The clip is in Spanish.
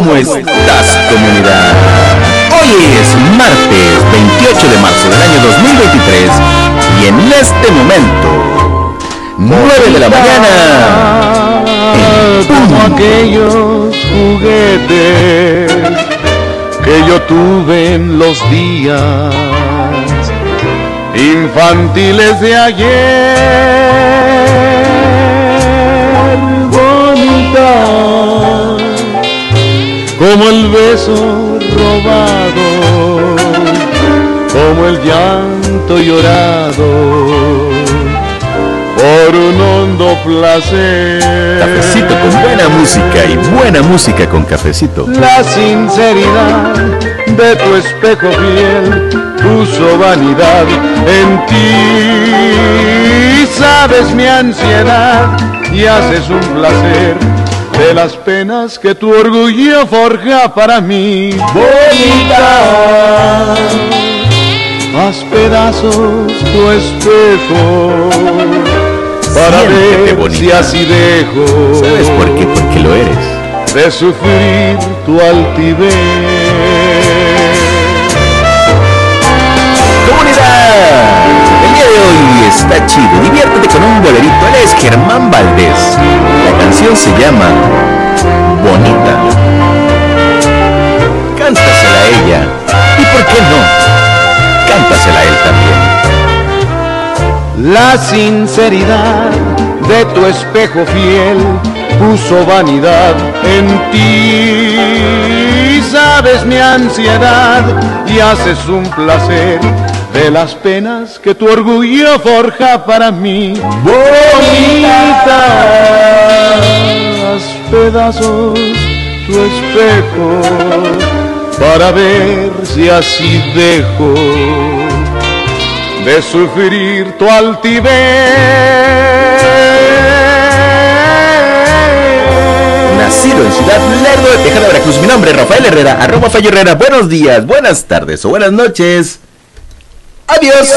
¿Cómo estás, comunidad? Hoy es martes 28 de marzo del año 2023 y en este momento, 9 de la mañana, como aquellos juguetes que yo tuve en los días infantiles de ayer. Como el beso robado, como el llanto llorado por un hondo placer. Cafecito con buena música y buena música con cafecito. La sinceridad de tu espejo fiel puso vanidad en ti. Sabes mi ansiedad y haces un placer de las penas que tu orgullo forja para mí. Bonita, haz pedazos tu espejo para ver si así dejo. ¿Sabes por qué? Porque lo eres. De sufrir tu altivez. ¡Comunidad! El día de hoy está chido. Diviértete con un bolerito. Él es Germán Valdés. Canción se llama Bonita. Cántasela a ella. ¿Y por qué no? Cántasela a él también. La sinceridad de tu espejo fiel puso vanidad en ti. Sabes mi ansiedad y haces un placer de las penas que tu orgullo forja para mí. Bonita, pedazos tu espejo para ver si así dejo de sufrir tu altivez. Nacido en Ciudad Lerdo de Tejada, Veracruz. Mi nombre es Rafael Herrera, arroba Fallo Herrera. Buenos días, buenas tardes o buenas noches. Adiós.